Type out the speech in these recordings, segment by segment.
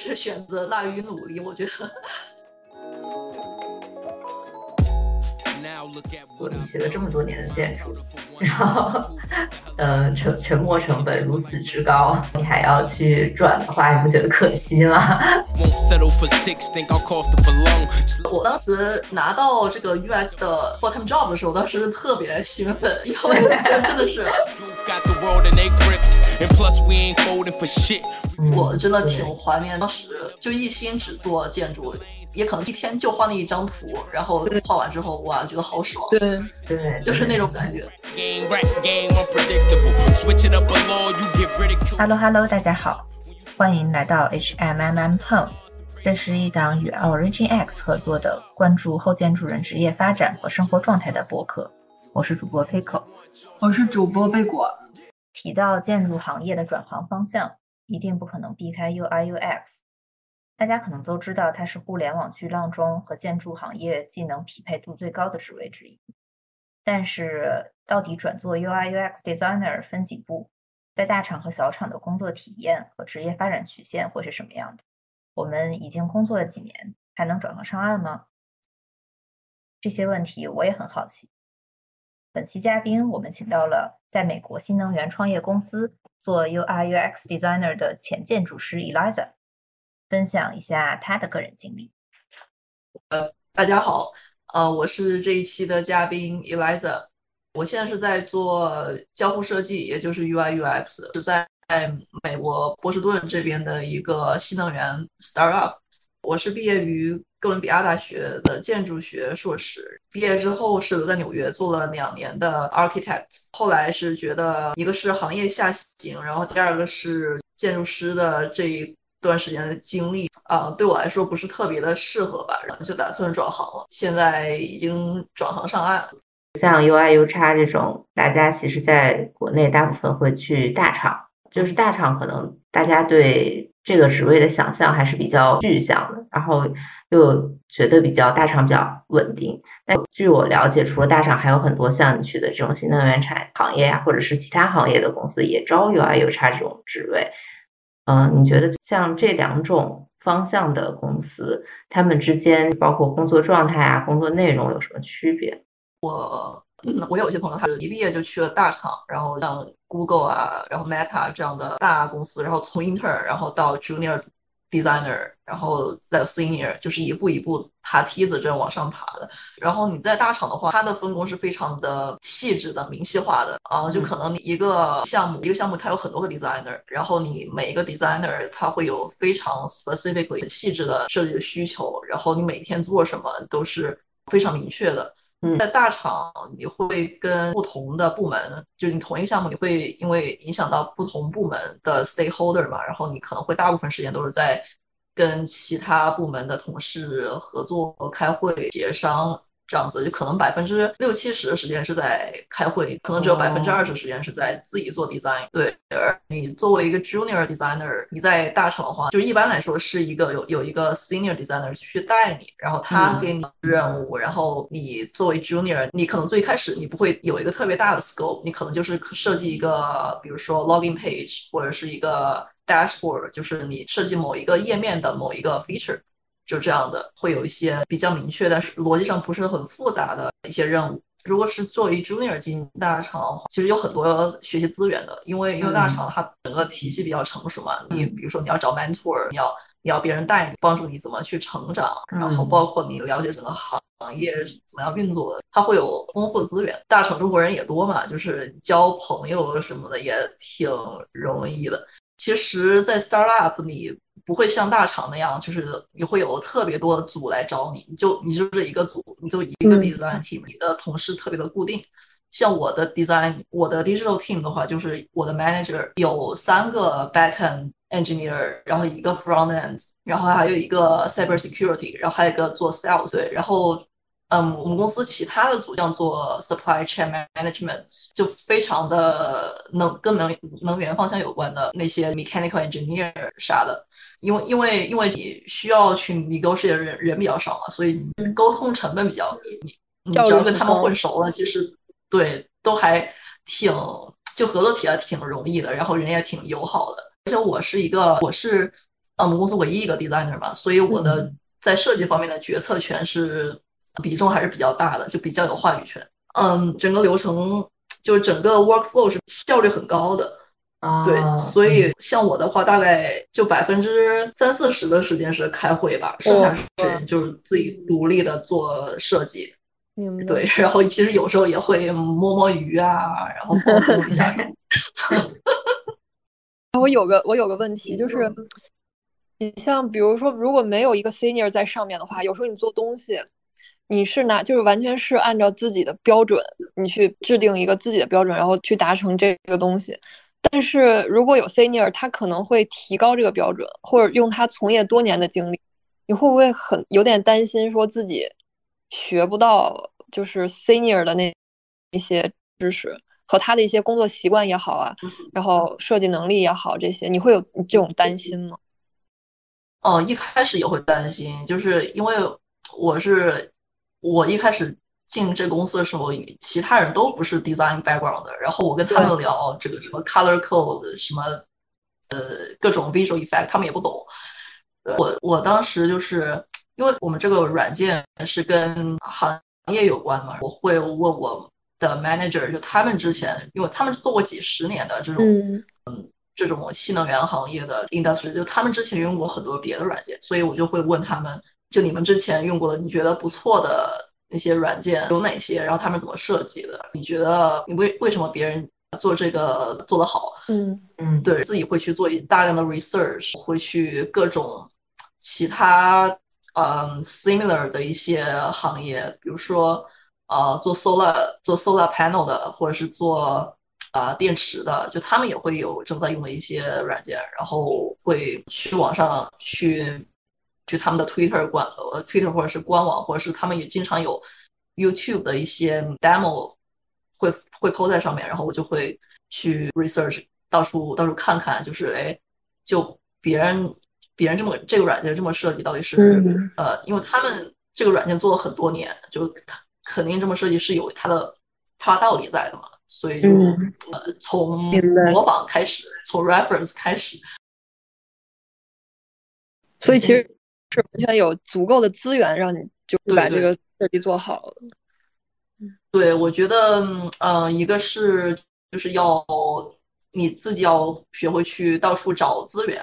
是选择大于努力，我觉得。我学 了这么多年的建筑，然后，呃，沉沉没成本如此之高，你还要去转的话，你不觉得可惜吗？我当时拿到这个 UX 的 full time job 的时候，当时特别兴奋，因为我觉得真的是，我真的挺怀念当时就一心只做建筑。也可能一天就画那一张图，然后画完之后，哇，觉得好爽。对对，就是那种感觉。Hello Hello，大家好，欢迎来到 HMM Home，这是一档与 Origin X 合作的关注后建筑人职业发展和生活状态的博客。我是主播 Fico，我是主播贝果。提到建筑行业的转行方向，一定不可能避开 UI UX。大家可能都知道，它是互联网巨浪中和建筑行业技能匹配度最高的职位之一。但是，到底转做 UI UX designer 分几步？在大厂和小厂的工作体验和职业发展曲线会是什么样的？我们已经工作了几年，还能转行上岸吗？这些问题我也很好奇。本期嘉宾，我们请到了在美国新能源创业公司做 UI UX designer 的前建筑师 Eliza。分享一下他的个人经历。呃，大家好，呃，我是这一期的嘉宾 Eliza，我现在是在做交互设计，也就是 UI UX，是在美国波士顿这边的一个新能源 startup。我是毕业于哥伦比亚大学的建筑学硕士，毕业之后是留在纽约做了两年的 architect，后来是觉得一个是行业下行，然后第二个是建筑师的这一。段时间的经历啊，对我来说不是特别的适合吧，然后就打算转行了。现在已经转行上岸。像 UI、UX 这种，大家其实在国内大部分会去大厂，就是大厂可能大家对这个职位的想象还是比较具象的，然后又觉得比较大厂比较稳定。但据我了解，除了大厂，还有很多像你去的这种新能源产行业呀，或者是其他行业的公司也招 UI、UX 这种职位。嗯，你觉得像这两种方向的公司，他们之间包括工作状态啊、工作内容有什么区别？我我有一些朋友，他是一毕业就去了大厂，然后像 Google 啊，然后 Meta 这样的大公司，然后从 intern 然后到 junior。designer，然后再 senior，就是一步一步爬梯子这样往上爬的。然后你在大厂的话，它的分工是非常的细致的、明细化的啊，就可能你一个项目一个项目它有很多个 designer，然后你每一个 designer 它会有非常 specifically 细致的设计的需求，然后你每天做什么都是非常明确的。在大厂，你会跟不同的部门，就是你同一个项目，你会因为影响到不同部门的 stakeholder 嘛，然后你可能会大部分时间都是在跟其他部门的同事合作、开会、协商。这样子就可能百分之六七十的时间是在开会，可能只有百分之二十时间是在自己做 design。对，而你作为一个 junior designer，你在大厂的话，就一般来说是一个有有一个 senior designer 去带你，然后他给你任务，然后你作为 junior，你可能最开始你不会有一个特别大的 scope，你可能就是设计一个，比如说 login page 或者是一个 dashboard，就是你设计某一个页面的某一个 feature。就这样的，会有一些比较明确，但是逻辑上不是很复杂的一些任务。如果是作为 junior 进大厂的话，其实有很多学习资源的，因为因为大厂它整个体系比较成熟嘛。你比如说你要找 mentor，你要你要别人带你，帮助你怎么去成长，然后包括你了解整个行业怎么样运作的，它会有丰富的资源。大厂中国人也多嘛，就是交朋友什么的也挺容易的。其实，在 startup 你。不会像大厂那样，就是你会有特别多的组来找你，你就你就是一个组，你就一个 design team，你的同事特别的固定。像我的 design，我的 digital team 的话，就是我的 manager 有三个 backend engineer，然后一个 front end，然后还有一个 cyber security，然后还有一个做 sales，对，然后。嗯，我们公司其他的组像做 supply chain management，就非常的能跟能能源方向有关的那些 mechanical engineer 啥的，因为因为因为你需要去 negotiate 的人人比较少嘛，所以沟通成本比较低。你你只要跟他们混熟了，其实对都还挺就合作起来挺容易的，然后人也挺友好的。而且我是一个我是。我们公司唯一一个 designer 嘛，所以我的在设计方面的决策权是比重还是比较大的，就比较有话语权。嗯，整个流程就是整个 workflow 是效率很高的。啊，对，所以像我的话，大概就百分之三四十的时间是开会吧，剩下时间就是自己独立的做设计。明白。对，然后其实有时候也会摸摸鱼啊，然后放松一下。我有个我有个问题，就是你像比如说，如果没有一个 senior 在上面的话，有时候你做东西，你是拿就是完全是按照自己的标准，你去制定一个自己的标准，然后去达成这个东西。但是如果有 senior，他可能会提高这个标准，或者用他从业多年的经历，你会不会很有点担心，说自己学不到就是 senior 的那一些知识和他的一些工作习惯也好啊，然后设计能力也好，这些你会有这种担心吗？哦，一开始也会担心，就是因为我是我一开始。进这公司的时候，其他人都不是 design background 的，然后我跟他们聊这个什么 color code，什么呃各种 visual effect，他们也不懂。我我当时就是因为我们这个软件是跟行业有关嘛，我会问我的 manager，就他们之前，因为他们是做过几十年的这种嗯这种新能源行业的 industry，就他们之前用过很多别的软件，所以我就会问他们，就你们之前用过的，你觉得不错的。那些软件有哪些？然后他们怎么设计的？你觉得你为为什么别人做这个做得好？嗯嗯，对自己会去做大量的 research，会去各种其他嗯 similar 的一些行业，比如说呃做 solar 做 solar panel 的，或者是做啊电池的，就他们也会有正在用的一些软件，然后会去网上去。去他们的 Twitter 官呃 Twitter 或者是官网，或者是他们也经常有 YouTube 的一些 demo 会会 po 在上面，然后我就会去 research 到处到处看看，就是哎，就别人别人这么这个软件这么设计，到底是呃，因为他们这个软件做了很多年，就肯定这么设计是有它的它道理在的嘛，所以就呃从模仿开始，从 reference 开始，所以其实。是完全有足够的资源让你就把这个设计做好。对，我觉得，嗯，一个是就是要你自己要学会去到处找资源，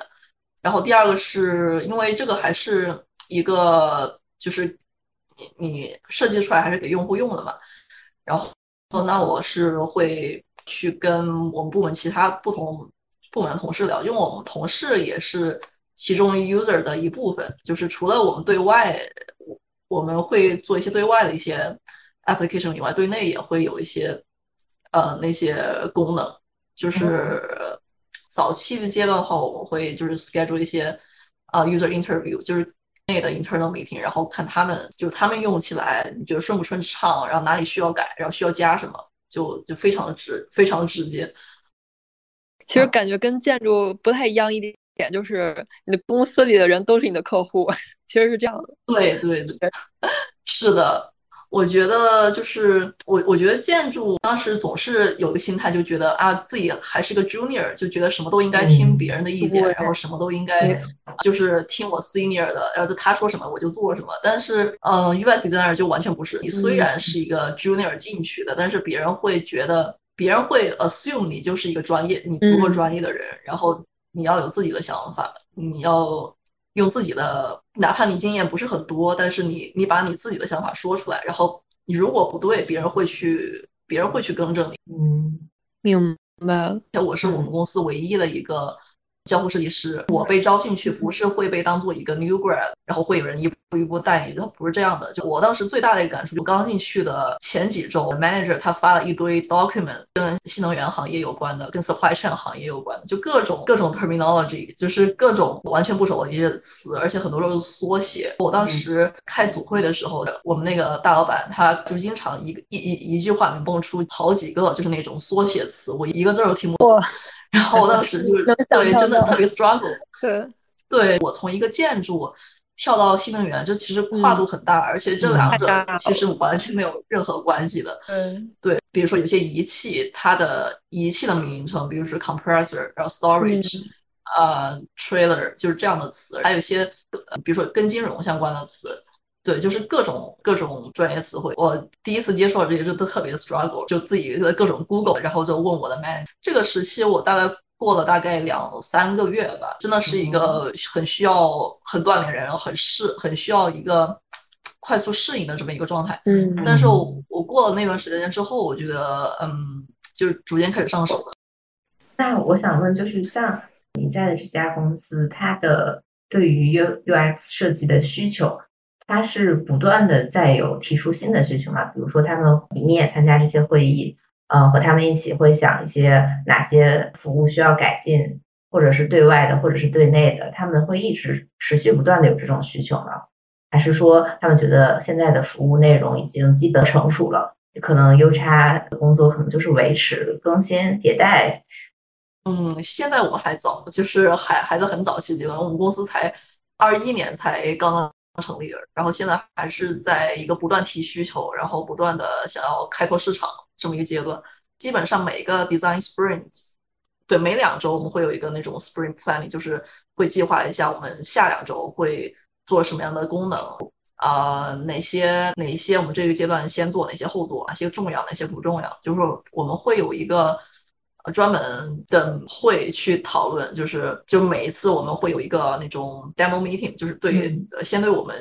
然后第二个是因为这个还是一个就是你你设计出来还是给用户用的嘛。然后那我是会去跟我们部门其他不同部门的同事聊，因为我们同事也是。其中 user 的一部分，就是除了我们对外，我们会做一些对外的一些 application 以外，对内也会有一些呃那些功能。就是早期的阶段的话，我们会就是 schedule 一些啊 user interview，就是内的 internal meeting，然后看他们就是他们用起来你觉得顺不顺畅，然后哪里需要改，然后需要加什么，就就非常的直，非常的直接。其实感觉跟建筑不太一样一点。点就是你的公司里的人都是你的客户，其实是这样的。对对对，是的。我觉得就是我，我觉得建筑当时总是有个心态，就觉得啊，自己还是个 junior，就觉得什么都应该听别人的意见，然后什么都应该就是听我 senior 的，然后他说什么我就做什么。但是，嗯，US 在那儿就完全不是。你虽然是一个 junior 进去的，但是别人会觉得，别人会 assume 你就是一个专业，你足够专业的人，然后。你要有自己的想法，你要用自己的，哪怕你经验不是很多，但是你你把你自己的想法说出来，然后你如果不对，别人会去，别人会去更正你。嗯，明白。像我是我们公司唯一的一个。交互设计师，我被招进去不是会被当做一个 new grad，然后会有人一步一步带你，他不是这样的。就我当时最大的一个感触，就刚进去的前几周，manager 他发了一堆 document，跟新能源行业有关的，跟 supply chain 行业有关的，就各种各种 terminology，就是各种完全不熟的一些词，而且很多都是缩写。我当时开组会的时候，我们那个大老板他就经常一一一一句话能蹦出好几个，就是那种缩写词，我一个字都听不懂。然后我当时就是对，真的特别 struggle。对，对我从一个建筑跳到新能源，就其实跨度很大，而且这两者其实完全没有任何关系的。嗯，对，比如说有些仪器，它的仪器的名称，比如说 compressor，然后 storage，呃 trailer 就是这样的词，还有一些呃比如说跟金融相关的词。对，就是各种各种专业词汇。我第一次接触这些，就都特别 struggle，就自己各种 Google，然后就问我的 man。这个时期我大概过了大概两三个月吧，真的是一个很需要很锻炼人，很适很需要一个快速适应的这么一个状态。嗯，但是我我过了那段时间之后，我觉得嗯，就逐渐开始上手了。那我想问，就是像你在的这家公司，它的对于 U U X 设计的需求。它是不断的在有提出新的需求嘛？比如说，他们你也参加这些会议，呃，和他们一起会想一些哪些服务需要改进，或者是对外的，或者是对内的，他们会一直持续不断的有这种需求吗？还是说他们觉得现在的服务内容已经基本成熟了，可能 U 叉的工作可能就是维持、更新、迭代？嗯，现在我们还早，就是还还在很早期阶段，我们公司才二一年才刚刚。成立的，然后现在还是在一个不断提需求，然后不断的想要开拓市场这么一个阶段。基本上每个 design sprint，对，每两周我们会有一个那种 sprint planning，就是会计划一下我们下两周会做什么样的功能，啊，哪些哪些我们这个阶段先做，哪些后做，哪些重要，哪些不重要，就是说我们会有一个。专门的会去讨论，就是就每一次我们会有一个那种 demo meeting，就是对先对我们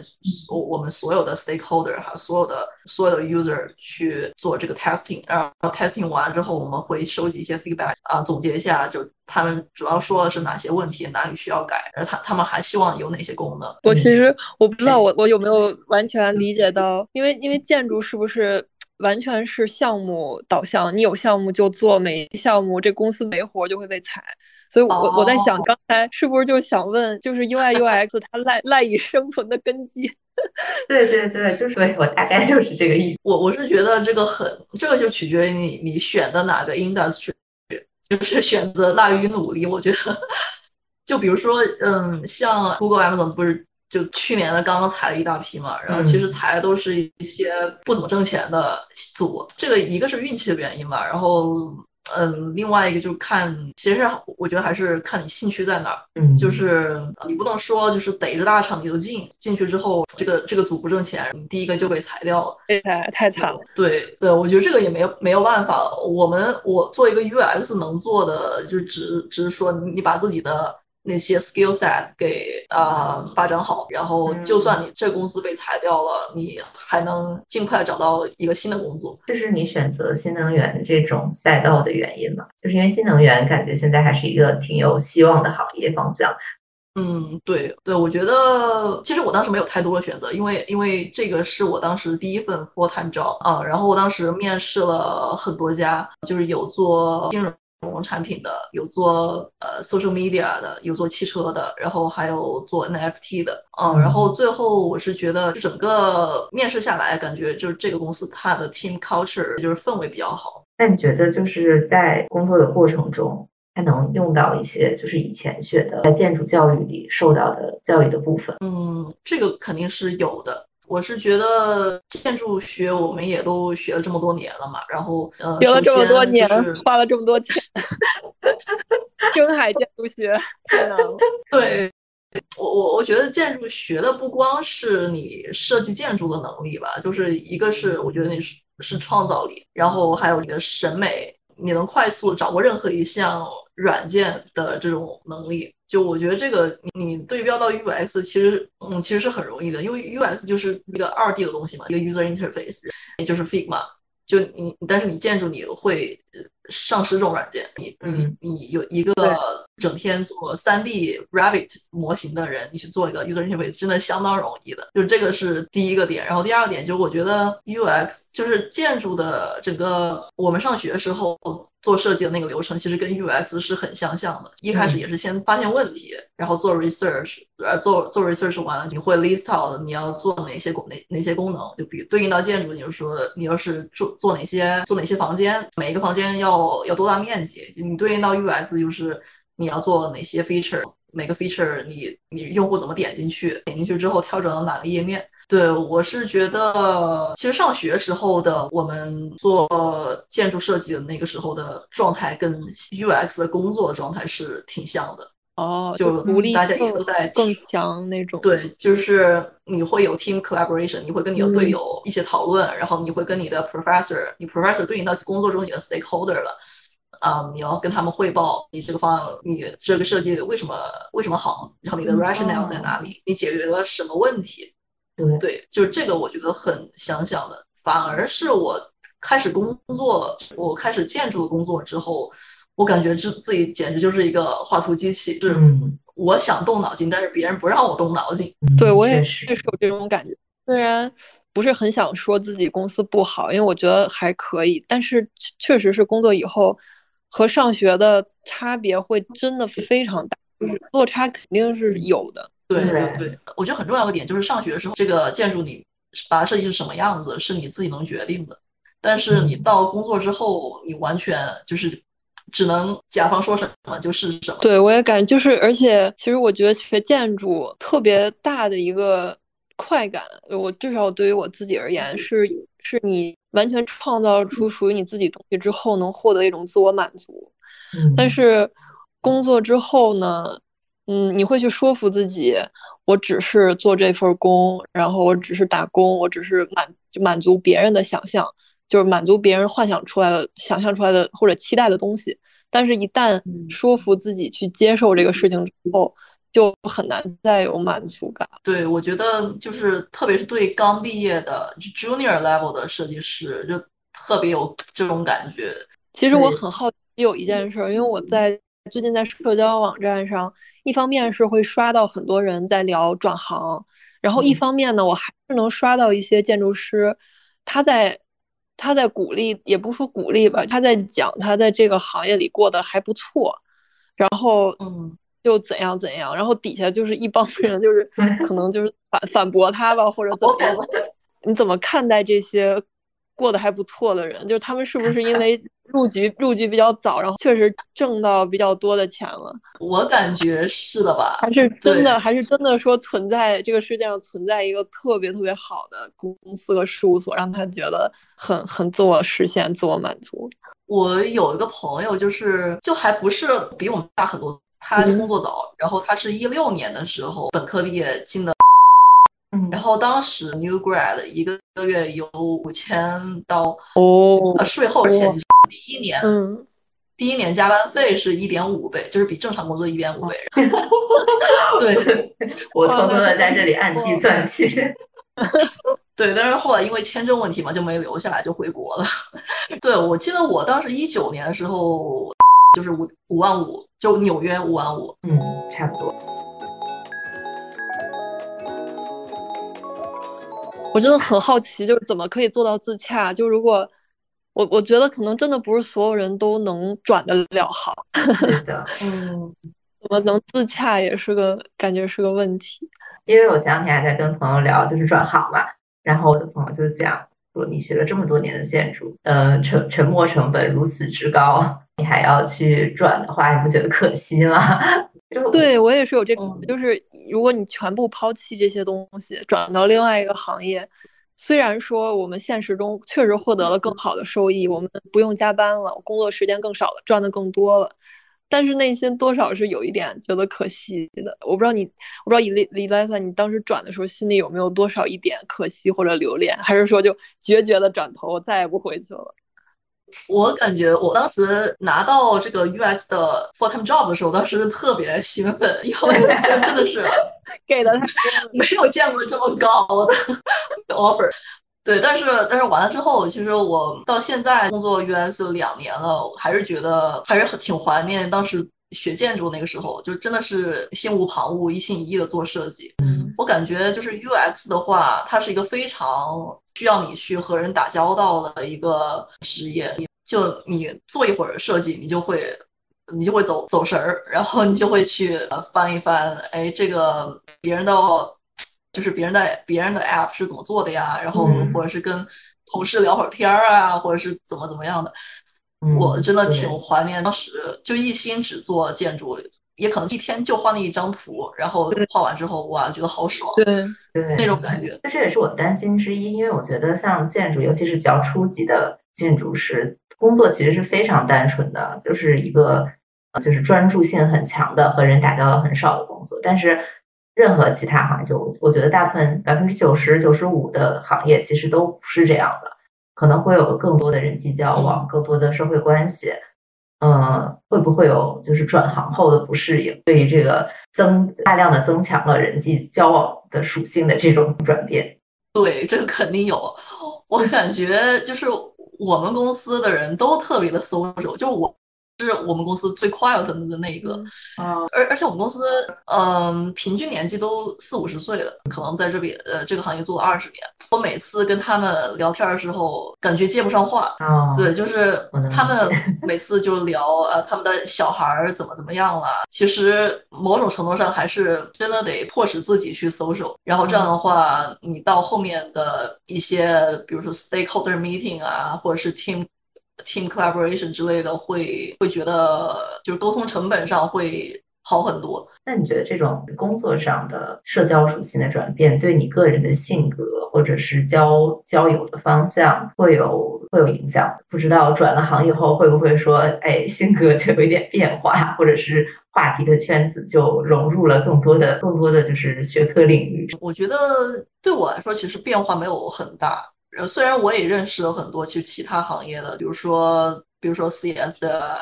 我我们所有的 stakeholder 还有所有的所有的 user 去做这个 testing，然后 testing 完之后，我们会收集一些 feedback 啊，总结一下，就他们主要说的是哪些问题，哪里需要改，而他他们还希望有哪些功能。我其实我不知道我我有没有完全理解到，因为因为建筑是不是？完全是项目导向，你有项目就做，没项目这公司没活就会被裁。所以，我我在想，刚才是不是就想问，就是 UI UX 它赖赖以生存的根基？对对对，就是对我大概就是这个意思。我我是觉得这个很，这个就取决于你你选的哪个 industry，就是选择大于努力。我觉得，就比如说，嗯，像 Google、Amazon 不是。就去年的刚刚裁了一大批嘛，然后其实裁的都是一些不怎么挣钱的组，这个一个是运气的原因吧，然后嗯，另外一个就是看，其实我觉得还是看你兴趣在哪儿，嗯，就是你不能说就是逮着大厂你就进，进去之后这个这个组不挣钱，你第一个就被裁掉了，太太惨了。对对，我觉得这个也没有没有办法，我们我做一个 UX 能做的就只只是说你把自己的。那些 skill set 给啊发展好，然后就算你这公司被裁掉了，你还能尽快找到一个新的工作。这是你选择新能源这种赛道的原因吗？就是因为新能源感觉现在还是一个挺有希望的行业方向。嗯，对对，我觉得其实我当时没有太多的选择，因为因为这个是我当时第一份 full time job 啊，然后我当时面试了很多家，就是有做金融。产品的有做呃 social media 的，有做汽车的，然后还有做 NFT 的，嗯，然后最后我是觉得整个面试下来，感觉就是这个公司它的 team culture 就是氛围比较好。那你觉得就是在工作的过程中，还能用到一些就是以前学的在建筑教育里受到的教育的部分？嗯，这个肯定是有的。我是觉得建筑学我们也都学了这么多年了嘛，然后呃，学了这么多年，花了这么多钱，深海建筑学太难了。对，我我我觉得建筑学的不光是你设计建筑的能力吧，就是一个是我觉得你是是创造力，然后还有你的审美，你能快速掌握任何一项软件的这种能力。就我觉得这个，你对标到 UX，其实，嗯，其实是很容易的，因为 UX 就是一个二 D 的东西嘛，一个 user interface，也就是 Figma，就你，但是你建筑你会。上十种软件，你你你有一个整天做三 D Rabbit 模型的人，你去做一个 user interface，真的相当容易的。就是这个是第一个点，然后第二个点就是我觉得 UX 就是建筑的整个，我们上学时候做设计的那个流程，其实跟 UX 是很相像的。一开始也是先发现问题，然后做 research，呃，做做 research 完了，你会 list out 你要做哪些功哪哪些功能，就比对应到建筑，你就说你要是做做哪些做哪些房间，每一个房间要。要多大面积？你对应到 UX 就是你要做哪些 feature，每个 feature 你你用户怎么点进去，点进去之后跳转到哪个页面？对我是觉得，其实上学时候的我们做建筑设计的那个时候的状态，跟 UX 的工作状态是挺像的。哦，就独立大家也都在更强那种。对，就是你会有 team collaboration，你会跟你的队友一起讨论，然后你会跟你的 professor，你 professor 对应到工作中你的 stakeholder 了，啊，你要跟他们汇报你这个方案，你这个设计为什么为什么好，然后你的 rationale 在哪里，你解决了什么问题？对对，就是这个我觉得很想想的，反而是我开始工作，我开始建筑工作之后。我感觉自自己简直就是一个画图机器，是我想动脑筋，但是别人不让我动脑筋。对我也是有这种感觉，虽然不是很想说自己公司不好，因为我觉得还可以，但是确实是工作以后和上学的差别会真的非常大，就是落差肯定是有的。对对对，我觉得很重要的点就是上学的时候，这个建筑你把它设计成什么样子，是你自己能决定的，但是你到工作之后，你完全就是。只能甲方说什么就是什么。对，我也感就是，而且其实我觉得学建筑特别大的一个快感，我至少对于我自己而言是，是你完全创造出属于你自己东西之后，能获得一种自我满足。但是工作之后呢，嗯，你会去说服自己，我只是做这份工，然后我只是打工，我只是满满足别人的想象。就是满足别人幻想出来的、想象出来的或者期待的东西，但是，一旦说服自己去接受这个事情之后，就很难再有满足感。对，我觉得就是特别是对刚毕业的 junior level 的设计师，就特别有这种感觉。其实我很好奇有一件事，因为我在最近在社交网站上，一方面是会刷到很多人在聊转行，然后一方面呢，我还是能刷到一些建筑师他在。他在鼓励，也不说鼓励吧，他在讲他在这个行业里过得还不错，然后嗯，就怎样怎样，然后底下就是一帮 人，就是可能就是反反驳他吧，或者怎么样？你怎么看待这些过得还不错的人？就是他们是不是因为？入局入局比较早，然后确实挣到比较多的钱了。我感觉是的吧？还是真的？还是真的说存在这个世界上存在一个特别特别好的公司和事务所，让他觉得很很自我实现、自我满足？我有一个朋友，就是就还不是比我们大很多，他工作早，然后他是一六年的时候本科毕业进的，然后当时 new grad 一个月有五千刀哦，呃，税后现金。第一年，嗯，第一年加班费是一点五倍，就是比正常工作一点五倍。对，我偷偷的在这里按计算器。对，但是后来因为签证问题嘛，就没留下来，就回国了。对，我记得我当时一九年的时候，就是五五万五，就纽约五万五。嗯，差不多。我真的很好奇，就是怎么可以做到自洽？就如果。我我觉得可能真的不是所有人都能转得了行，对的，嗯，怎么能自洽也是个感觉是个问题。因为我前两天还在跟朋友聊，就是转行嘛，然后我的朋友就讲说，你学了这么多年的建筑，嗯，沉沉没成本如此之高，你还要去转的话，你不觉得可惜吗？对我也是有这个，就是如果你全部抛弃这些东西，转到另外一个行业。虽然说我们现实中确实获得了更好的收益，我们不用加班了，工作时间更少了，赚的更多了，但是内心多少是有一点觉得可惜的。我不知道你，我不知道以李李莱萨，你当时转的时候心里有没有多少一点可惜或者留恋，还是说就决绝的转头再也不回去了？我感觉我当时拿到这个 UX 的 full time job 的时候，当时特别兴奋，因为觉得真的是 给了没有见过这么高的 offer。对，但是但是完了之后，其实我到现在工作 UX 两年了，还是觉得还是很挺怀念当时学建筑那个时候，就真的是心无旁骛、一心一意的做设计。我感觉就是 UX 的话，它是一个非常。需要你去和人打交道的一个职业，就你做一会儿设计，你就会你就会走走神儿，然后你就会去翻一翻，哎，这个别人的就是别人的别人的 app 是怎么做的呀？然后或者是跟同事聊会儿天儿啊，或者是怎么怎么样的。我真的挺怀念当时就一心只做建筑。也可能一天就画那一张图，然后画完之后，哇，觉得好爽，对对，那种感觉。这这也是我担心之一，因为我觉得像建筑，尤其是比较初级的建筑师，工作其实是非常单纯的，就是一个就是专注性很强的和人打交道很少的工作。但是任何其他行业，就我觉得大部分百分之九十九十五的行业其实都不是这样的，可能会有更多的人际交往，更多的社会关系。嗯，会不会有就是转行后的不适应？对于这个增大量的增强了人际交往的属性的这种转变，对这个肯定有。我感觉就是我们公司的人都特别的 social，就我。是我们公司最 quiet 的那一个，啊，而而且我们公司，嗯，平均年纪都四五十岁了，可能在这边呃这个行业做了二十年。我每次跟他们聊天的时候，感觉接不上话，啊，对，就是他们每次就聊呃他们的小孩怎么怎么样了。其实某种程度上还是真的得迫使自己去 social，然后这样的话，你到后面的一些，比如说 stakeholder meeting 啊，或者是 team。Team collaboration 之类的会会觉得就是沟通成本上会好很多。那你觉得这种工作上的社交属性的转变，对你个人的性格或者是交交友的方向会有会有影响？不知道转了行以后会不会说，哎，性格就有一点变化，或者是话题的圈子就融入了更多的更多的就是学科领域？我觉得对我来说，其实变化没有很大。呃，虽然我也认识了很多其实其他行业的，比如说比如说 CS 的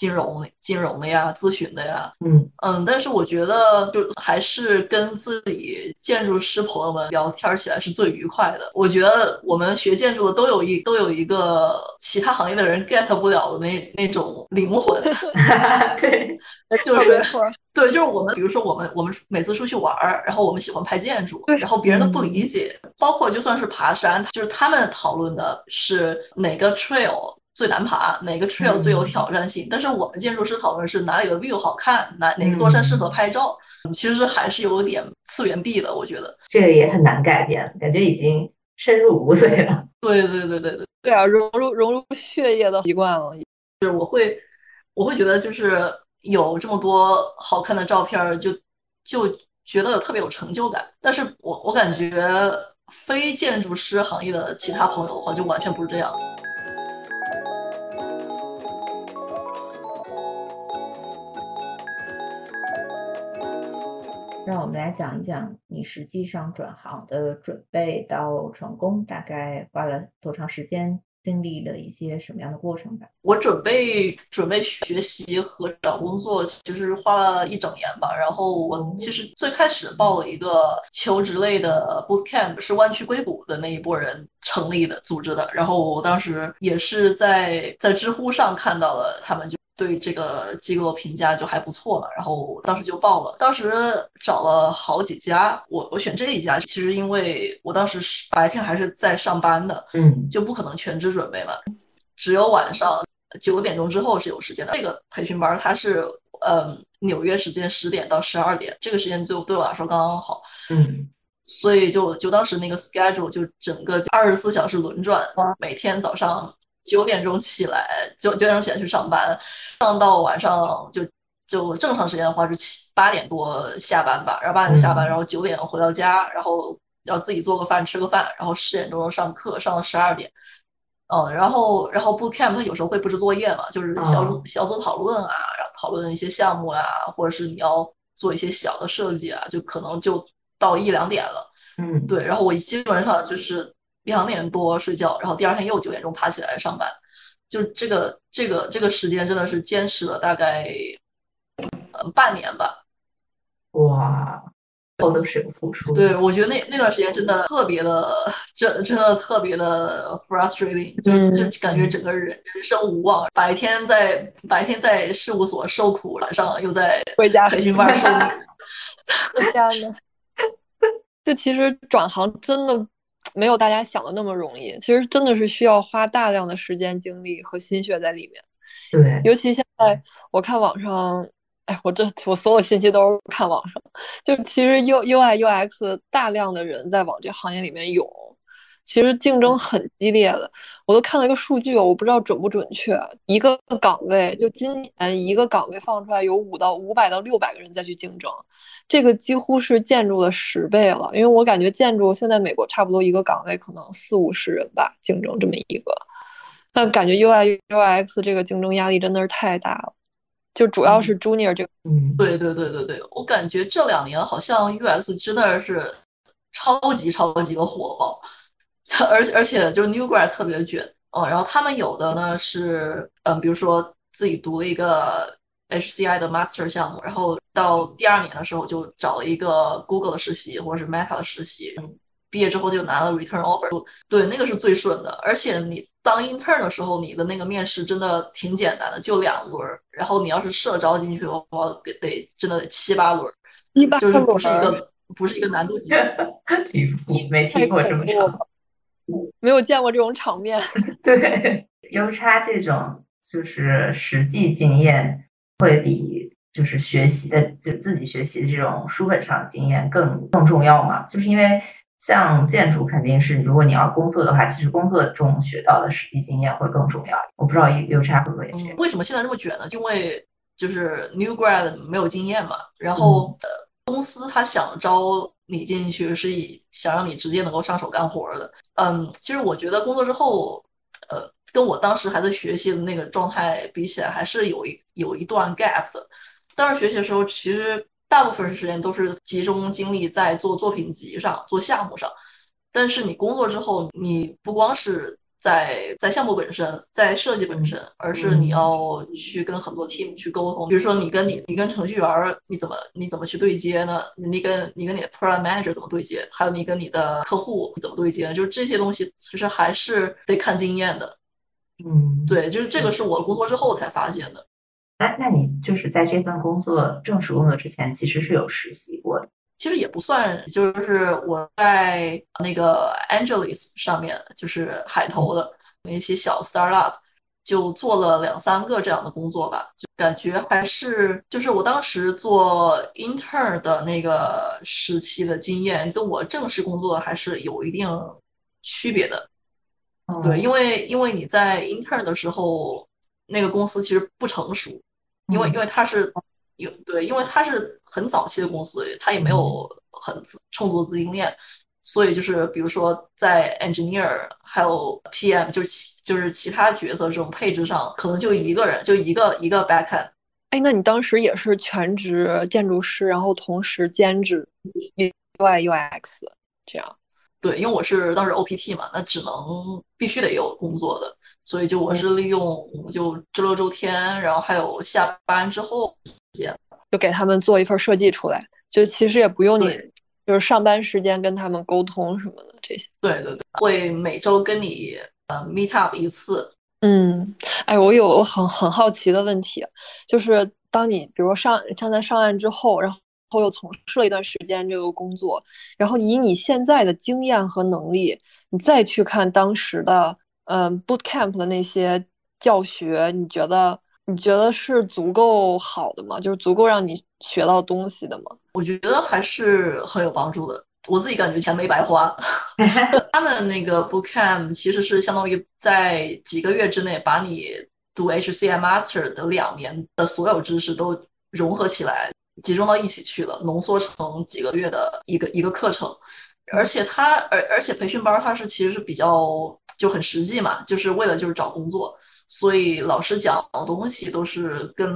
金融金融的呀，咨询的呀，嗯嗯，但是我觉得就还是跟自己建筑师朋友们聊天起来是最愉快的。我觉得我们学建筑的都有一都有一个其他行业的人 get 不了的那那种灵魂，对，就是。对，就是我们，比如说我们，我们每次出去玩儿，然后我们喜欢拍建筑，然后别人都不理解，包括就算是爬山，就是他们讨论的是哪个 trail 最难爬，哪个 trail 最有挑战性，但是我们建筑师讨论是哪里的 view 好看，哪哪个座山适合拍照，其实还是有点次元壁的，我觉得这个也很难改变，感觉已经深入骨髓了。对对对对对，对啊，融入融入血液的习惯了，就是我会我会觉得就是。有这么多好看的照片，就就觉得特别有成就感。但是我我感觉非建筑师行业的其他朋友的话，就完全不是这样。让我们来讲一讲你实际上转行的准备到成功，大概花了多长时间？经历了一些什么样的过程吧？我准备准备学习和找工作，其实花了一整年吧。然后我其实最开始报了一个求职类的 boot camp，是湾区硅谷的那一波人成立的组织的。然后我当时也是在在知乎上看到了他们就。对这个机构评价就还不错嘛，然后当时就报了。当时找了好几家，我我选这一家，其实因为我当时是白天还是在上班的，嗯，就不可能全职准备嘛，只有晚上九点钟之后是有时间的。这个培训班它是，嗯，纽约时间十点到十二点，这个时间就对我来说刚刚好，嗯，所以就就当时那个 schedule 就整个二十四小时轮转，每天早上。九点钟起来，九九点钟起来去上班，上到晚上就就正常时间的话是七八点多下班吧，然后八点下班，然后九点回到家，然后要自己做个饭吃个饭，然后十点钟上课上到十二点，嗯，然后然后 boot camp 它有时候会布置作业嘛，就是小组小组讨论啊，然后讨论一些项目啊，或者是你要做一些小的设计啊，就可能就到一两点了，嗯，对，然后我基本上就是。两点多睡觉，然后第二天又九点钟爬起来上班，就这个这个这个时间真的是坚持了大概呃半年吧。哇，我都是有付出。对，我觉得那那段时间真的特别的，真真的特别的 frustrating，就就感觉整个人人生无望。白天在白天在事务所受苦，晚上又在回家培训班受苦。这样的？就其实转行真的。没有大家想的那么容易，其实真的是需要花大量的时间、精力和心血在里面。对，尤其现在我看网上，哎，我这我所有信息都是看网上，就其实 U U I U X 大量的人在往这行业里面涌。其实竞争很激烈的，我都看了一个数据，我不知道准不准确。一个岗位就今年一个岗位放出来有五到五百到六百个人再去竞争，这个几乎是建筑的十倍了。因为我感觉建筑现在美国差不多一个岗位可能四五十人吧，竞争这么一个，但感觉 UI UX 这个竞争压力真的是太大了。就主要是 junior 这个。嗯，对对对对对，我感觉这两年好像 UX 真的是超级超级的火爆，而而且就是 New Grad 特别卷哦，然后他们有的呢是嗯，比如说自己读了一个 HCI 的 Master 项目，然后到第二年的时候就找了一个 Google 的实习或者是 Meta 的实习，毕业之后就拿了 Return Offer，对，那个是最顺的，而且你当 Intern 的时候，你的那个面试真的挺简单的，就两轮，然后你要是社招进去的话，得真的七八轮，一八就是不是一个不是一个难度级，挺服，没听过这么长，没有见过这种场面。对，邮差这种就是实际经验会比就是学习的就自己学习的这种书本上的经验更更重要嘛？就是因为像建筑肯定是如果你要工作的话，其实工作中学到的实际经验会更重要。我不知道邮邮差会不会这样？为什么现在这么卷呢？因为就是 new grad 没有经验嘛，然后呃公司他想招你进去是以想让你直接能够上手干活的。嗯，其实我觉得工作之后，呃，跟我当时还在学习的那个状态比起来，还是有一有一段 gap 的。当时学习的时候，其实大部分时间都是集中精力在做作品集上、做项目上，但是你工作之后，你不光是在在项目本身，在设计本身，而是你要去跟很多 team 去沟通。比如说，你跟你你跟程序员你怎么你怎么去对接呢？你跟你跟你的 product manager 怎么对接？还有你跟你的客户怎么对接？就是这些东西其实还是得看经验的。嗯，对，就是这个是我工作之后才发现的。那那你就是在这份工作正式工作之前，其实是有实习过的。其实也不算，就是我在那个 Angelis 上面，就是海投的那些小 startup，就做了两三个这样的工作吧，就感觉还是就是我当时做 intern 的那个时期的经验，跟我正式工作还是有一定区别的。对，因为因为你在 intern 的时候，那个公司其实不成熟，因为因为它是有对，因为它是很早期的公司，它也没有很充足资金链，所以就是比如说在 engineer 还有 PM 就是其就是其他角色这种配置上，可能就一个人就一个一个 backend。哎，那你当时也是全职建筑师，然后同时兼职 UI UX 这样？对，因为我是当时 OPT 嘛，那只能必须得有工作的，所以就我是利用就周六周天，然后还有下班之后时间，就给他们做一份设计出来，就其实也不用你就是上班时间跟他们沟通什么的这些。对对对，会每周跟你呃 meet up 一次。嗯，哎，我有很很好奇的问题，就是当你比如说上现在上岸之后，然后。后又从事了一段时间这个工作，然后以你现在的经验和能力，你再去看当时的嗯 boot camp 的那些教学，你觉得你觉得是足够好的吗？就是足够让你学到东西的吗？我觉得还是很有帮助的。我自己感觉钱没白花。他们那个 boot camp 其实是相当于在几个月之内把你读 HCI Master 的两年的所有知识都融合起来。集中到一起去了，浓缩成几个月的一个一个课程，而且它而而且培训班它是其实是比较就很实际嘛，就是为了就是找工作，所以老师讲的东西都是跟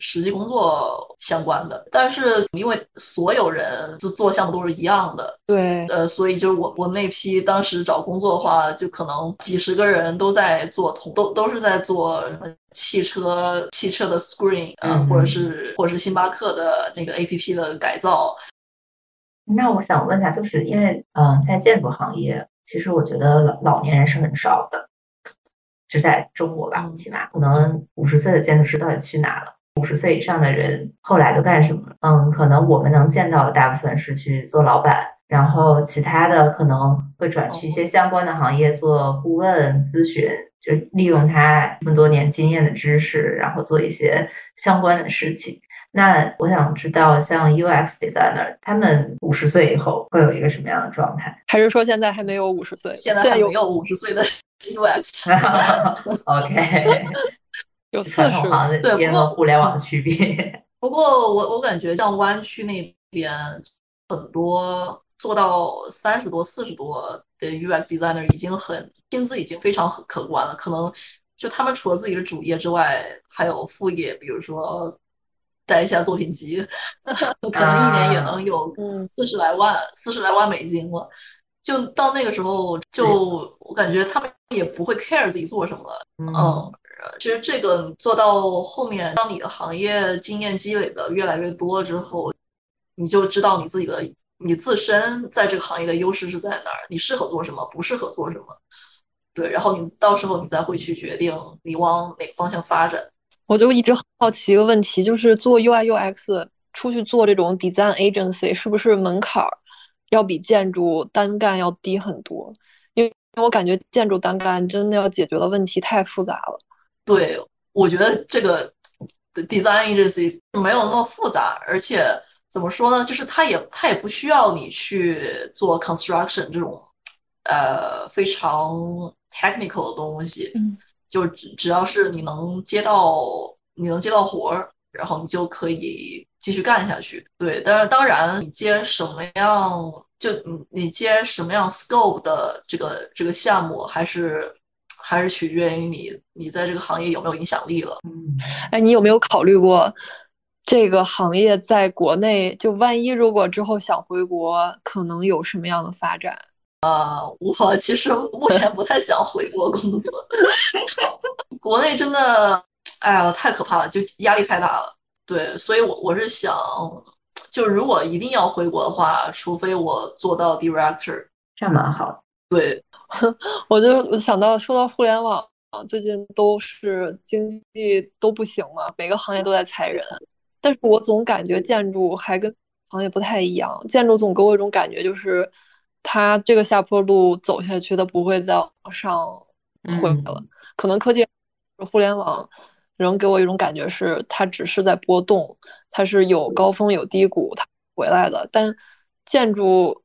实际工作相关的。但是因为所有人就做项目都是一样的，对，呃，所以就是我我那批当时找工作的话，就可能几十个人都在做同都都是在做什么。汽车汽车的 screen 啊，或者是或者是星巴克的那个 A P P 的改造。那我想问一下，就是因为嗯，在建筑行业，其实我觉得老老年人是很少的，是在中国吧，起码可能五十岁的建筑师到底去哪了？五十岁以上的人后来都干什么了？嗯，可能我们能见到的大部分是去做老板，然后其他的可能会转去一些相关的行业做顾问咨询。就利用他这么多年经验的知识，然后做一些相关的事情。那我想知道，像 UX designer，他们五十岁以后会有一个什么样的状态？还是说现在还没有五十岁？现在还没有五十岁的 UX。OK，有四十行的对，和互联网的区别。不过我我感觉像湾区那边很多。做到三十多、四十多的 UX designer 已经很薪资已经非常很可观了。可能就他们除了自己的主业之外，还有副业，比如说带一下作品集，可能一年也能有四十来万，四十来万美金了。就到那个时候，就我感觉他们也不会 care 自己做什么了。嗯，其实这个做到后面，当你的行业经验积累的越来越多之后，你就知道你自己的你自身在这个行业的优势是在哪儿，你适合做什么，不适合做什么。对，然后你到时候你再会去决定你往哪个方向发展。我就一直好奇一个问题，就是做 UI UX 出去做这种 design agency 是不是门槛儿要比建筑单干要低很多？因为我感觉建筑单干真的要解决的问题太复杂了。对，我觉得这个 design agency 没有那么复杂，而且怎么说呢，就是它也它也不需要你去做 construction 这种呃非常。technical 的东西，嗯，就只只要是你能接到，你能接到活儿，然后你就可以继续干下去。对，但是当然，你接什么样，就你你接什么样 scope 的这个这个项目，还是还是取决于你你在这个行业有没有影响力了。嗯，哎，你有没有考虑过这个行业在国内，就万一如果之后想回国，可能有什么样的发展？呃，我其实目前不太想回国工作，国内真的，哎呀，太可怕了，就压力太大了。对，所以，我我是想，就如果一定要回国的话，除非我做到 director，这样蛮好。对，我就想到说到互联网，最近都是经济都不行嘛，每个行业都在裁人，但是我总感觉建筑还跟行业不太一样，建筑总给我一种感觉就是。它这个下坡路走下去，它不会再往上回来了。可能科技、互联网仍给我一种感觉是，它只是在波动，它是有高峰有低谷，它回来的。但建筑，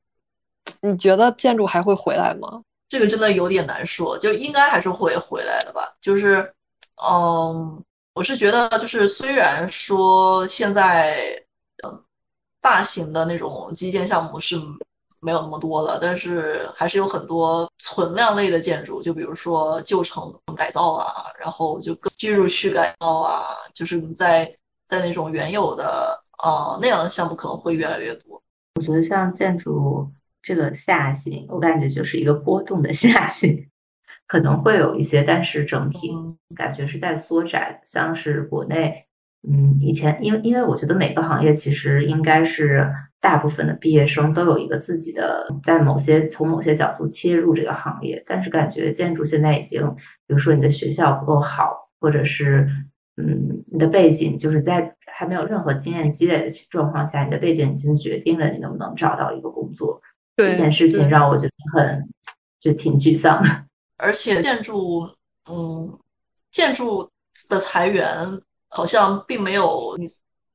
你觉得建筑还会回来吗？这个真的有点难说，就应该还是会回来的吧。就是，嗯，我是觉得，就是虽然说现在，嗯，大型的那种基建项目是。没有那么多了，但是还是有很多存量类的建筑，就比如说旧城改造啊，然后就居住区改造啊，就是你在在那种原有的啊那样的项目可能会越来越多。我觉得像建筑这个下行，我感觉就是一个波动的下行，可能会有一些，但是整体感觉是在缩窄。像是国内，嗯，以前因为因为我觉得每个行业其实应该是。大部分的毕业生都有一个自己的，在某些从某些角度切入这个行业，但是感觉建筑现在已经，比如说你的学校不够好，或者是嗯你的背景就是在还没有任何经验积累的状况下，你的背景已经决定了你能不能找到一个工作。这件事情让我觉得很就挺沮丧的。而且建筑，嗯，建筑的裁员好像并没有你。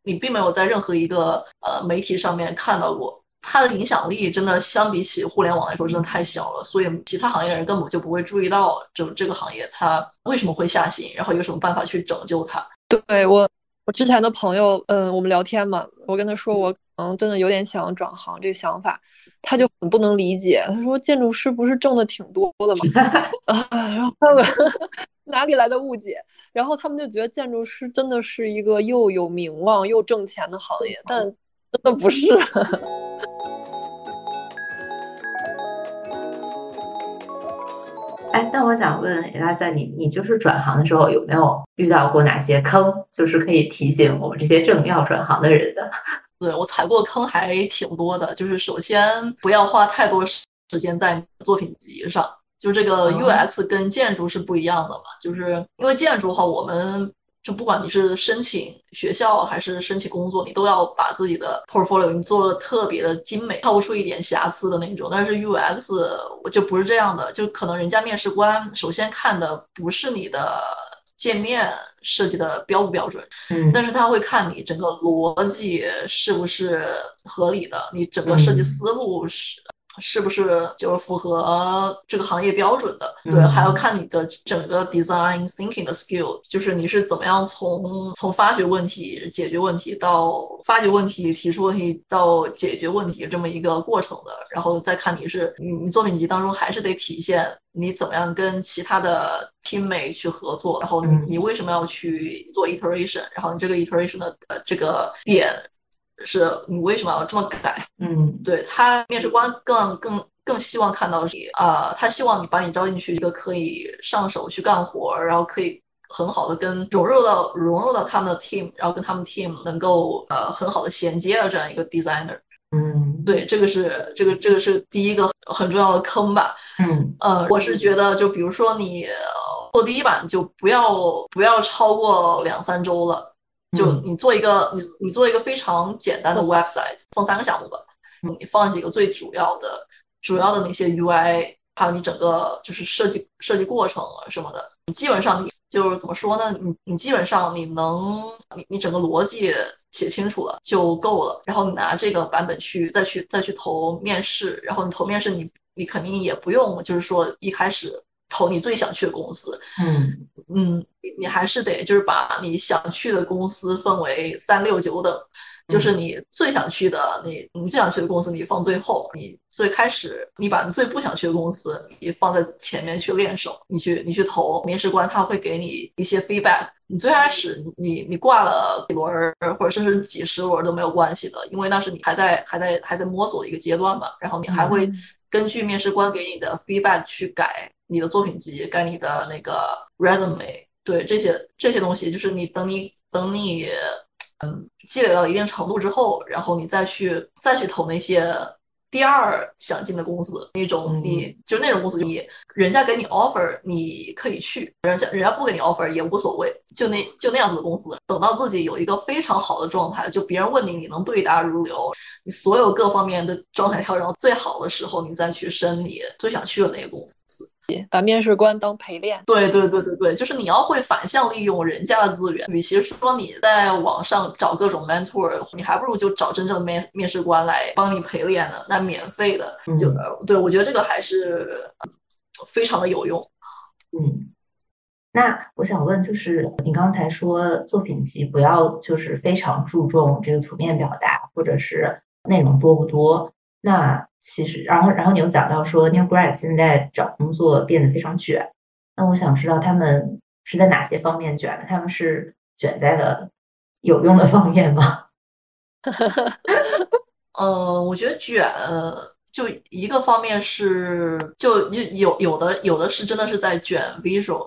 你并没有在任何一个呃媒体上面看到过它的影响力，真的相比起互联网来说，真的太小了。所以其他行业的人根本就不会注意到这这个行业它为什么会下行，然后有什么办法去拯救它。对我，我之前的朋友，嗯，我们聊天嘛，我跟他说我可能真的有点想转行这个想法，他就很不能理解。他说建筑师不是挣的挺多的吗？啊，然后。哪里来的误解？然后他们就觉得建筑师真的是一个又有名望又挣钱的行业，但真的不是。哎，那我想问艾拉塞，你你就是转行的时候有没有遇到过哪些坑？就是可以提醒我们这些正要转行的人的？对我踩过坑还挺多的，就是首先不要花太多时间在作品集上。就这个 UX 跟建筑是不一样的嘛，就是因为建筑的话，我们就不管你是申请学校还是申请工作，你都要把自己的 portfolio 你做的特别的精美，挑不出一点瑕疵的那种。但是 UX 我就不是这样的，就可能人家面试官首先看的不是你的界面设计的标不标准，嗯，但是他会看你整个逻辑是不是合理的，你整个设计思路是。是不是就是符合这个行业标准的？对，嗯还要看你的整个 design thinking 的 skill，就是你是怎么样从从发掘问题、解决问题到发掘问题、提出问题到解决问题这么一个过程的。然后再看你是你你作品集当中还是得体现你怎么样跟其他的 teammate 去合作，然后你嗯你为什么要去做 iteration，然后你这个 iteration 的呃这个点是你为什么要这么改？嗯对他面试官更更更希望看到你啊、他希望你把你招进去一个可以上手去干活，然后可以很好的跟融入到融入到他们的 team，然后跟他们 team 能够呃很好的衔接的这样一个 designer。嗯对，这个是这个这个是第一个很重要的坑吧。嗯呃，我是觉得，就比如说你呃做第一版，就不要不要超过两三周了。就嗯你做一个你你做一个非常简单的 website，放三个项目吧，你放几个最主要的主要的那些 UI，还有你整个就是设计设计过程啊什么的，你基本上你就是怎么说呢？你你基本上你能你你整个逻辑写清楚了就够了，然后你拿这个版本去再去再去投面试，然后你投面试你你肯定也不用就是说一开始投你最想去的公司，嗯嗯，你你还是得就是把你想去的公司分为三六九等，就是你最想去的，你你最想去的公司你放最后，你最开始你把你最不想去的公司你放在前面去练手，你去你去投，面试官他会给你一些 feedback。你最开始你你挂了几轮儿或者甚至几十轮儿都没有关系的，因为那是你还在还在还在摸索的一个阶段嘛。然后你还会根据面试官给你的 feedback 去改你的作品集，跟你的那个 resume。对这些这些东西，就是你等你等你嗯积累到一定程度之后，然后你再去再去投那些第二想进的公司，那种你、就那种公司，你人家给你 offer，你可以去，人家人家不给你 offer 也无所谓，就那就那样子的公司，等到自己有一个非常好的状态，就别人问你，你能对答如流，你所有各方面的状态调整到最好的时候，你再去申你最想去的那个公司。把面试官当陪练。对对对对对，就是你要会反向利用人家的资源，与其说你在网上找各种 mentor，你还不如就找真正的面面试官来帮你陪练呢，那免费的就、呃对我觉得这个还是呃非常的有用。嗯。那我想问，就是你刚才说作品集不要就是非常注重这个图面表达，或者是内容多不多。那其实，然后然后你又讲到说，New Grad 现在找工作变得非常卷。那我想知道他们是在哪些方面卷的？他们是卷在了有用的方面吗？呃，我觉得卷就一个方面是，就有有有的有的是真的是在卷 visual，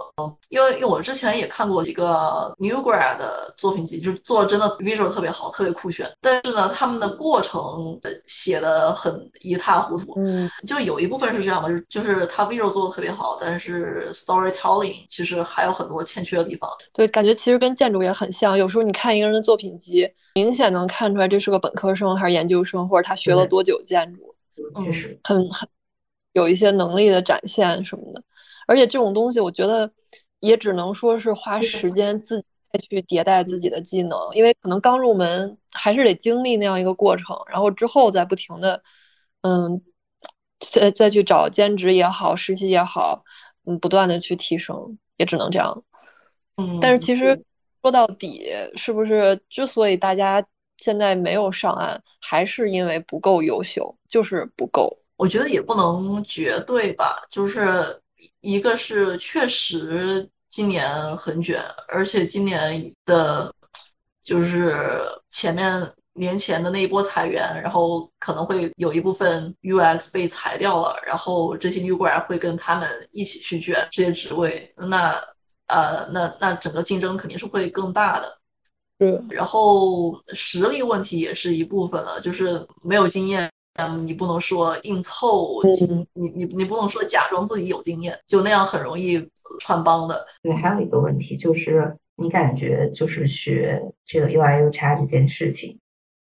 因为因为我之前也看过几个 new grad 的作品集，就是做的真的 visual 特别好，特别酷炫，但是呢，他们的过程写的很一塌糊涂。嗯，就有一部分是这样吧，就是就是他 visual 做的特别好，但是 storytelling 其实还有很多欠缺的地方。对，感觉其实跟建筑也很像。有时候你看一个人的作品集，明显能看出来这是个本科生还是研究生，或者他学了多久建筑，确实，很很有一些能力的展现什么的。而且这种东西，我觉得也只能说是花时间自己去迭代自己的技能，因为可能刚入门还是得经历那样一个过程，然后之后再不停的，嗯，再再去找兼职也好，实习也好，嗯，不断的去提升，也只能这样。嗯，但是其实说到底，是不是之所以大家现在没有上岸，还是因为不够优秀，就是不够。我觉得也不能绝对吧，就是一个是确实今年很卷，而且今年的，就是前面年前的那一波裁员，然后可能会有一部分 UX 被裁掉了，然后这些 New Grad 会跟他们一起去卷这些职位，那呃那那整个竞争肯定是会更大的。嗯，然后实力问题也是一部分了，就是没有经验。嗯，你不能说硬凑，嗯你你你不能说假装自己有经验，就那样很容易穿帮的。对，还有一个问题就是，你感觉就是学这个 UI UX 这件事情，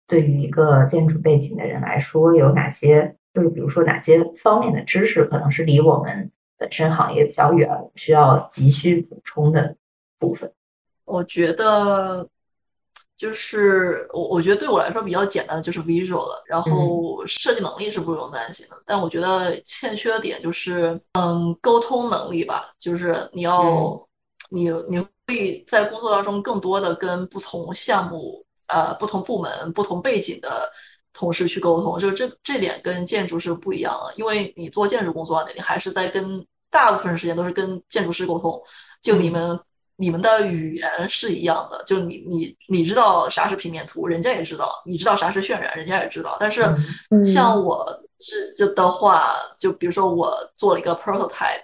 对于一个建筑背景的人来说，有哪些就是比如说哪些方面的知识可能是离我们本身行业比较远，需要急需补充的部分？我觉得就是我我觉得对我来说比较简单的就是 visual 了，然后设计能力是不用担心的，但我觉得欠缺的点就是嗯沟通能力吧，就是你要你你会在工作当中更多的跟不同项目呃不同部门不同背景的同事去沟通，就这这点跟建筑是不一样的，因为你做建筑工作，你还是在跟大部分时间都是跟建筑师沟通，就你们。你们的语言是一样的，就你你你知道啥是平面图，人家也知道；你知道啥是渲染，人家也知道。但是像我是就的话，就比如说我做了一个 prototype，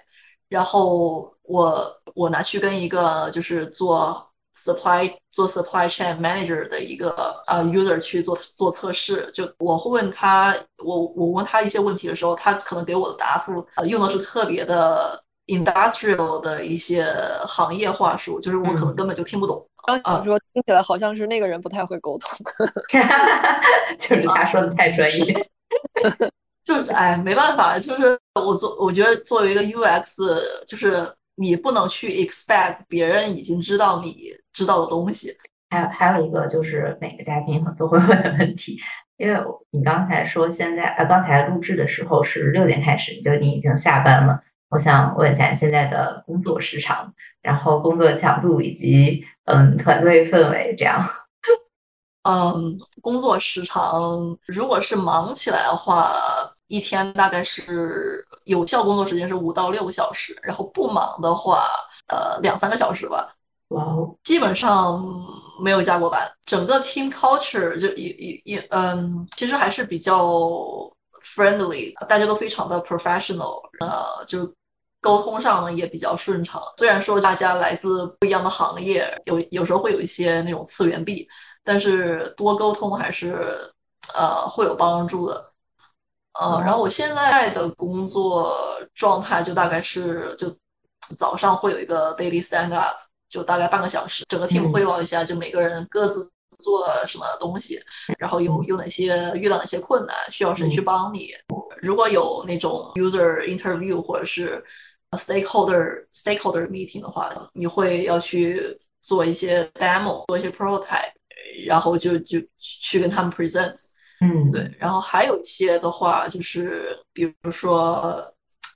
然后我我拿去跟一个就是做 supply 做 supply chain manager 的一个呃 user 去做做测试，就我会问他，我我问他一些问题的时候，他可能给我的答复呃用的是特别的。Industrial 的一些行业话术，就是我可能根本就听不懂。刚想说，听起来好像是那个人不太会沟通，就是他说的太专业。就是哎，没办法，就是我做，我觉得作为一个 UX，就是你不能去 expect 别人已经知道你知道的东西。还有还有一个就是每个嘉宾都会问的问题，因为你刚才说现在呃，刚才录制的时候是六点开始，就你已经下班了。我想问一下现在的工作时长，然后工作强度以及嗯团队氛围这样。嗯，工作时长如果是忙起来的话，一天大概是有效工作时间是五到六个小时，然后不忙的话，呃两三个小时吧。哇哦，基本上没有加过班。整个 team culture 就也也也嗯，其实还是比较 friendly，大家都非常的 professional，呃就。沟通上呢也比较顺畅，虽然说大家来自不一样的行业，有有时候会有一些那种次元壁，但是多沟通还是呃会有帮助的。呃，然后我现在的工作状态就大概是，就早上会有一个 daily stand up，就大概半个小时，整个 team 汇报一下，就每个人各自做了什么东西，然后有有哪些遇到哪些困难，需要谁去帮你。如果有那种 user interview 或者是 stakeholder stakeholder meeting 的话，你会要去做一些 demo，做一些 prototype，然后就就去跟他们 present。嗯，对。然后还有一些的话，就是比如说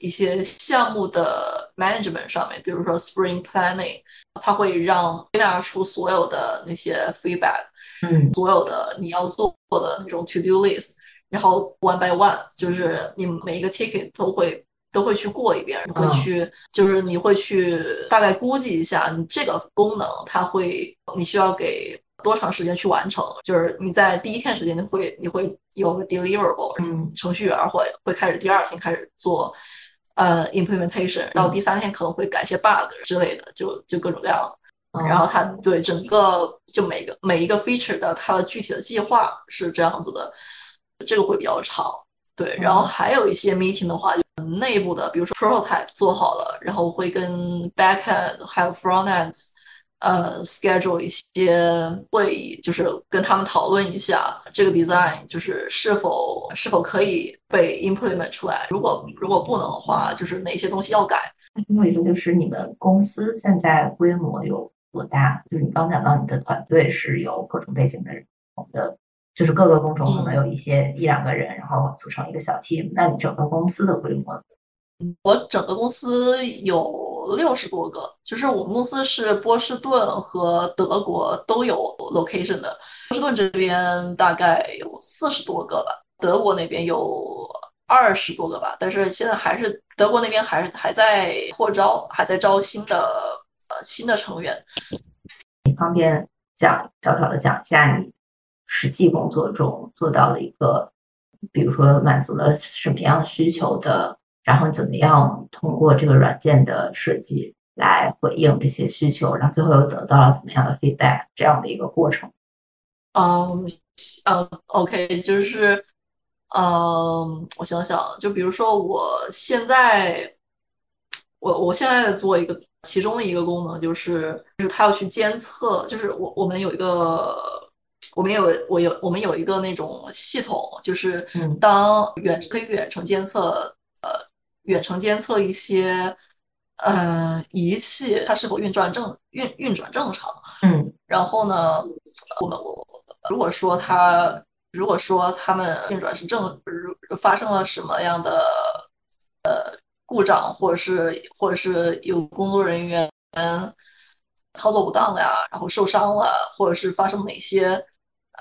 一些项目的 management 上面，比如说 spring planning，它会让归纳出所有的那些 feedback，嗯，所有的你要做的那种 to do list，然后 one by one，就是你每一个 ticket 都会。都会去过一遍，你会去，就是你会去大概估计一下，你这个功能它会，你需要给多长时间去完成？就是你在第一天时间你会你会有个 deliverable，嗯，程序员会会开始第二天开始做，呃，implementation，到第三天可能会改一些 bug 之类的，就就各种各样。然后它对整个就每个每一个 feature 的它的具体的计划是这样子的，这个会比较长。对，然后还有一些 meeting 的话，就内部的，比如说 prototype 做好了，然后会跟 backend 还有 frontend，呃，schedule 一些会议，就是跟他们讨论一下这个 design，就是是否是否可以被 implement 出来。如果如果不能的话，就是哪些东西要改。另外一个就是你们公司现在规模有多大？就是你刚讲到你的团队是有各种背景的人我们的。就是各个工种可能有一些一两个人，然后组成一个小 team。那你整个公司的规模？我整个公司有六十多个，就是我们公司是波士顿和德国都有 location 的。波士顿这边大概有四十多个吧，德国那边有二十多个吧。但是现在还是德国那边还是还在扩招，还在招新的呃新的成员。你方便讲小小的讲一下你？实际工作中做到了一个，比如说满足了什么样需求的，然后怎么样通过这个软件的设计来回应这些需求，然后最后又得到了怎么样的 feedback 这样的一个过程。嗯嗯，OK，就是，嗯，我想想，就比如说我现在，我我现在在做一个其中的一个功能，就是就是它要去监测，就是我我们有一个。我们有我有我们有一个那种系统，就是当远可以远程监测，呃，远程监测一些呃仪器它是否运转正运运转正常。嗯，然后呢，我们我如果说它如果说他们运转是正发生了什么样的呃故障，或者是或者是有工作人员操作不当呀，然后受伤了，或者是发生哪些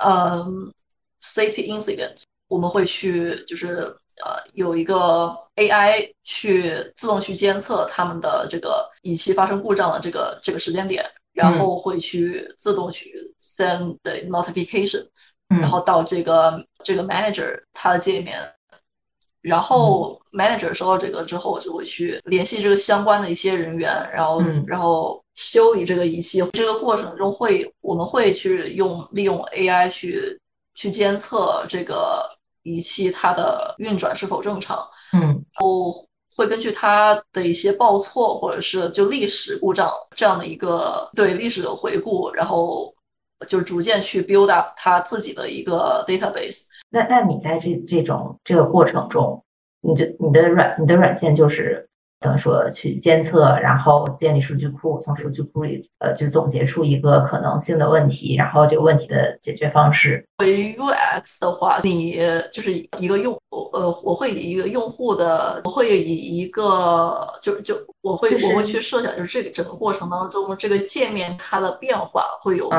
嗯 safety incident，我们会去就是呃有一个 AI 去自动去监测他们的这个仪器发生故障的这个这个时间点。然后会去自动去 send the notification，然后到这个这个 manager 他的界面，然后 manager 收到这个之后就会去联系这个相关的一些人员，然后然后修理这个仪器。这个过程中会我们会去用利用 AI 去去监测这个仪器它的运转是否正常。嗯，哦。会根据它的一些报错，或者是就历史故障这样的一个对历史的回顾，然后就逐渐去 build up 它自己的一个 database。那那你在这这种这个过程中，你就你的软你的软件就是。等于说去监测，然后建立数据库，从数据库里呃就总结出一个可能性的问题，然后这个问题的解决方式。对于 UX 的话，你就是一个用呃，我会以一个用户的，我会以一个就就我会我会去设想，就是这个整个过程当中，这个界面它的变化会有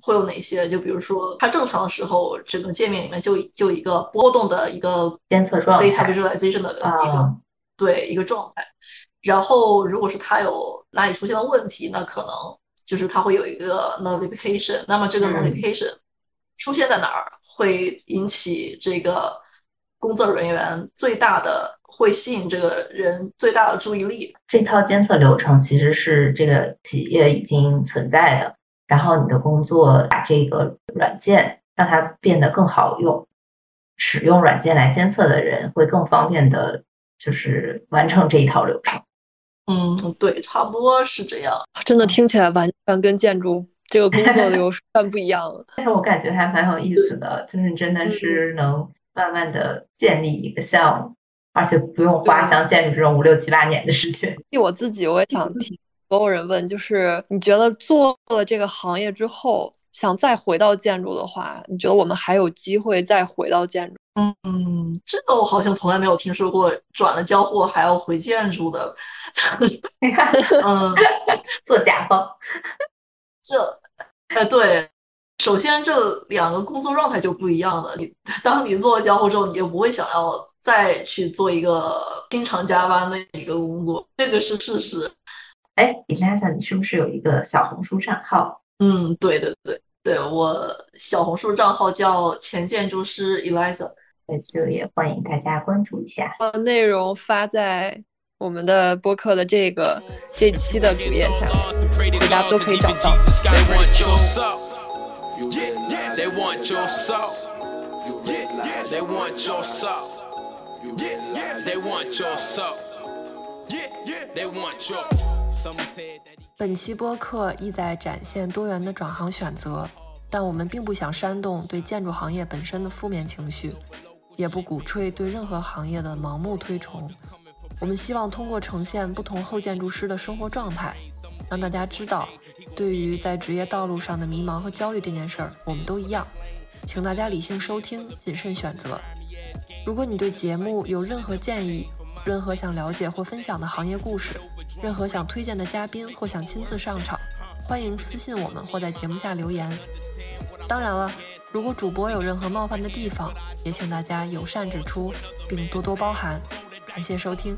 会有哪些？就比如说它正常的时候，整个界面里面就就一个波动的一个监测状态 data visualization 的一个。对一个状态，然后如果是他有哪里出现了问题，那可能就是他会有一个 notification。那么这个 notification 出现在哪儿，会引起这个工作人员最大的，会吸引这个人最大的注意力。这套监测流程其实是这个企业已经存在的，然后你的工作把这个软件让它变得更好用，使用软件来监测的人会更方便的。就是完成这一套流程，嗯，对，差不多是这样。真的听起来完全跟建筑这个工作流程 不一样。但是我感觉还蛮有意思的，就是真的是能慢慢的建立一个项目，而且不用花像建筑这种五六七八年的时间。替我自己，我也想听所有人问，就是你觉得做了这个行业之后，想再回到建筑的话，你觉得我们还有机会再回到建筑？嗯，这个我好像从来没有听说过，转了交互还要回建筑的。嗯，做甲方。这，呃，对，首先这两个工作状态就不一样了。你当你做了交互之后，你就不会想要再去做一个经常加班的一个工作，这个是事实。哎，Eliza，你是不是有一个小红书账号？嗯，对对对对，我小红书账号叫前建筑师 Eliza。就也欢迎大家关注一下。把内容发在我们的播客的这个这期的主页上，大家都可以找到。本期播客意在展现多元的转行选择，但我们并不想煽动对建筑行业本身的负面情绪。也不鼓吹对任何行业的盲目推崇。我们希望通过呈现不同后建筑师的生活状态，让大家知道，对于在职业道路上的迷茫和焦虑这件事儿，我们都一样。请大家理性收听，谨慎选择。如果你对节目有任何建议，任何想了解或分享的行业故事，任何想推荐的嘉宾或想亲自上场，欢迎私信我们或在节目下留言。当然了。如果主播有任何冒犯的地方，也请大家友善指出，并多多包涵。感谢收听。